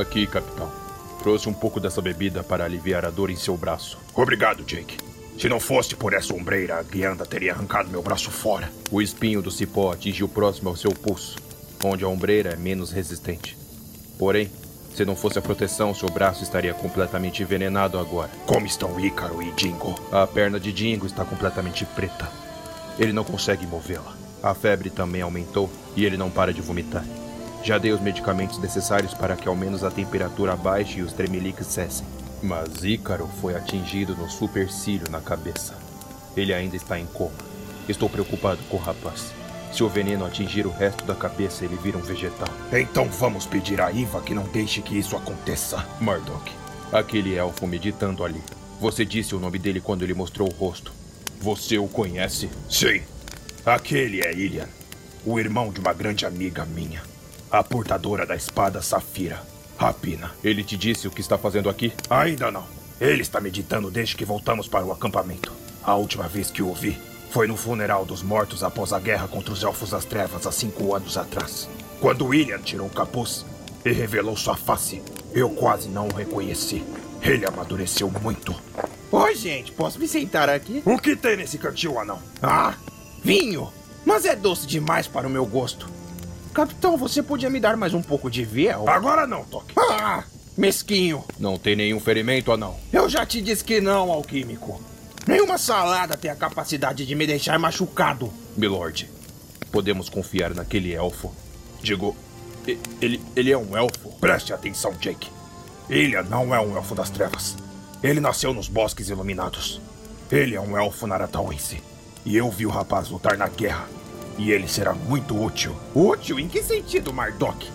Aqui, capitão. Trouxe um pouco dessa bebida para aliviar a dor em seu braço. Obrigado, Jake. Se não fosse por essa ombreira, a guianda teria arrancado meu braço fora. O espinho do cipó atingiu próximo ao seu pulso, onde a ombreira é menos resistente. Porém, se não fosse a proteção, seu braço estaria completamente envenenado agora. Como estão Ícaro e Dingo? A perna de Dingo está completamente preta. Ele não consegue movê-la. A febre também aumentou e ele não para de vomitar. Já dei os medicamentos necessários para que ao menos a temperatura baixe e os tremeliques cessem. Mas Ícaro foi atingido no supercílio na cabeça. Ele ainda está em coma. Estou preocupado com o rapaz. Se o veneno atingir o resto da cabeça, ele vira um vegetal. Então vamos pedir a Iva que não deixe que isso aconteça. Murdoch, aquele elfo meditando ali. Você disse o nome dele quando ele mostrou o rosto. Você o conhece? Sim. Aquele é Ilian, o irmão de uma grande amiga minha, a portadora da espada Safira, Rapina. Ele te disse o que está fazendo aqui? Ainda não. Ele está meditando desde que voltamos para o acampamento. A última vez que o vi foi no funeral dos mortos após a guerra contra os Elfos das Trevas há cinco anos atrás. Quando William tirou o capuz e revelou sua face, eu quase não o reconheci. Ele amadureceu muito. Oi, gente, posso me sentar aqui? O que tem nesse cantil, anão? Ah, vinho! Mas é doce demais para o meu gosto. Capitão, você podia me dar mais um pouco de veel? Agora não, Toque. Ah, mesquinho. Não tem nenhum ferimento, anão. Eu já te disse que não, alquímico. Nenhuma salada tem a capacidade de me deixar machucado. Milord, podemos confiar naquele elfo. Digo, ele, ele é um elfo. Preste atenção, Jake. Ilha não é um elfo das trevas. Ele nasceu nos bosques iluminados. Ele é um elfo naratauense. E eu vi o rapaz lutar na guerra. E ele será muito útil. Útil? Em que sentido, Mardok?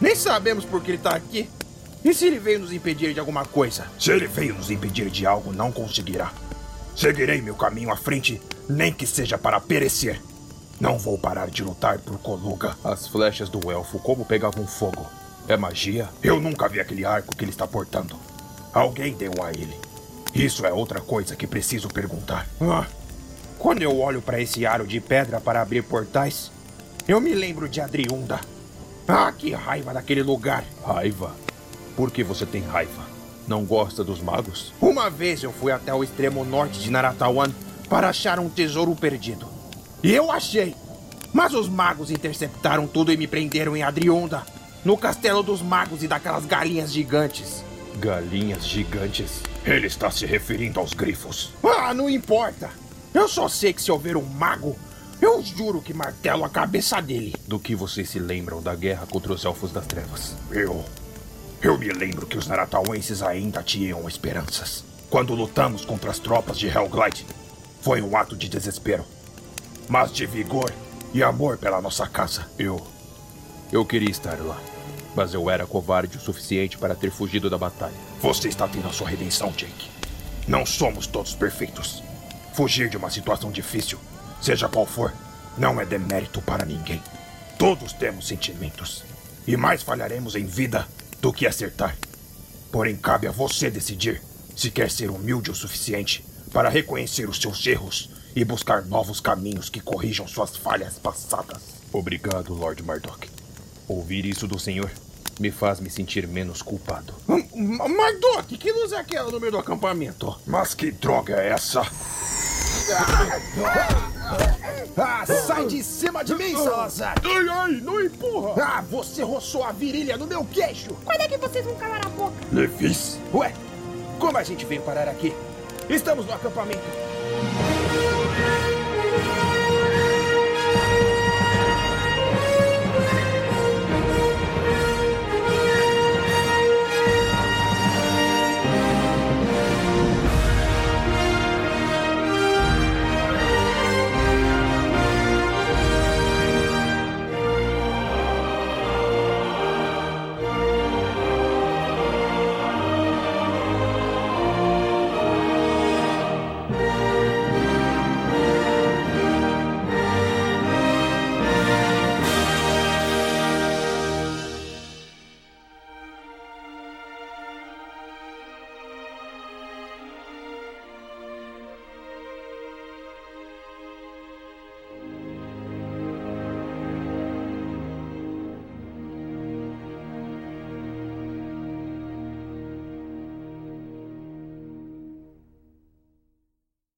Nem sabemos por que ele está aqui. E se ele veio nos impedir de alguma coisa? Se ele veio nos impedir de algo, não conseguirá. Seguirei meu caminho à frente, nem que seja para perecer. Não vou parar de lutar por Coluga. As flechas do elfo, como pegavam fogo? É magia? Eu nunca vi aquele arco que ele está portando. Alguém deu a ele. Isso é outra coisa que preciso perguntar. Ah, quando eu olho para esse aro de pedra para abrir portais, eu me lembro de Adriunda. Ah, que raiva daquele lugar. Raiva? Por que você tem raiva? Não gosta dos magos? Uma vez eu fui até o extremo norte de Naratawan para achar um tesouro perdido. E eu achei. Mas os magos interceptaram tudo e me prenderam em Adrionda, no castelo dos magos e daquelas galinhas gigantes. Galinhas gigantes? Ele está se referindo aos grifos. Ah, não importa. Eu só sei que se houver um mago, eu juro que martelo a cabeça dele. Do que vocês se lembram da guerra contra os Elfos das Trevas? Eu eu me lembro que os Naratauenses ainda tinham esperanças. Quando lutamos contra as tropas de Hellglide, foi um ato de desespero, mas de vigor e amor pela nossa casa. Eu. Eu queria estar lá, mas eu era covarde o suficiente para ter fugido da batalha. Você está tendo a sua redenção, Jake. Não somos todos perfeitos. Fugir de uma situação difícil, seja qual for, não é demérito para ninguém. Todos temos sentimentos. E mais falharemos em vida do que acertar. Porém, cabe a você decidir se quer ser humilde o suficiente para reconhecer os seus erros e buscar novos caminhos que corrijam suas falhas passadas. Obrigado, Lord Mardok. Ouvir isso do senhor me faz me sentir menos culpado. Mardok, que luz é aquela no meio do acampamento? Mas que droga é essa? Ah, sai de cima de mim, Salazar! Ai, ai, não empurra! Ah, você roçou a virilha no meu queixo! Quando é que vocês vão calar a boca? Levis! Ué, como a gente veio parar aqui? Estamos no acampamento.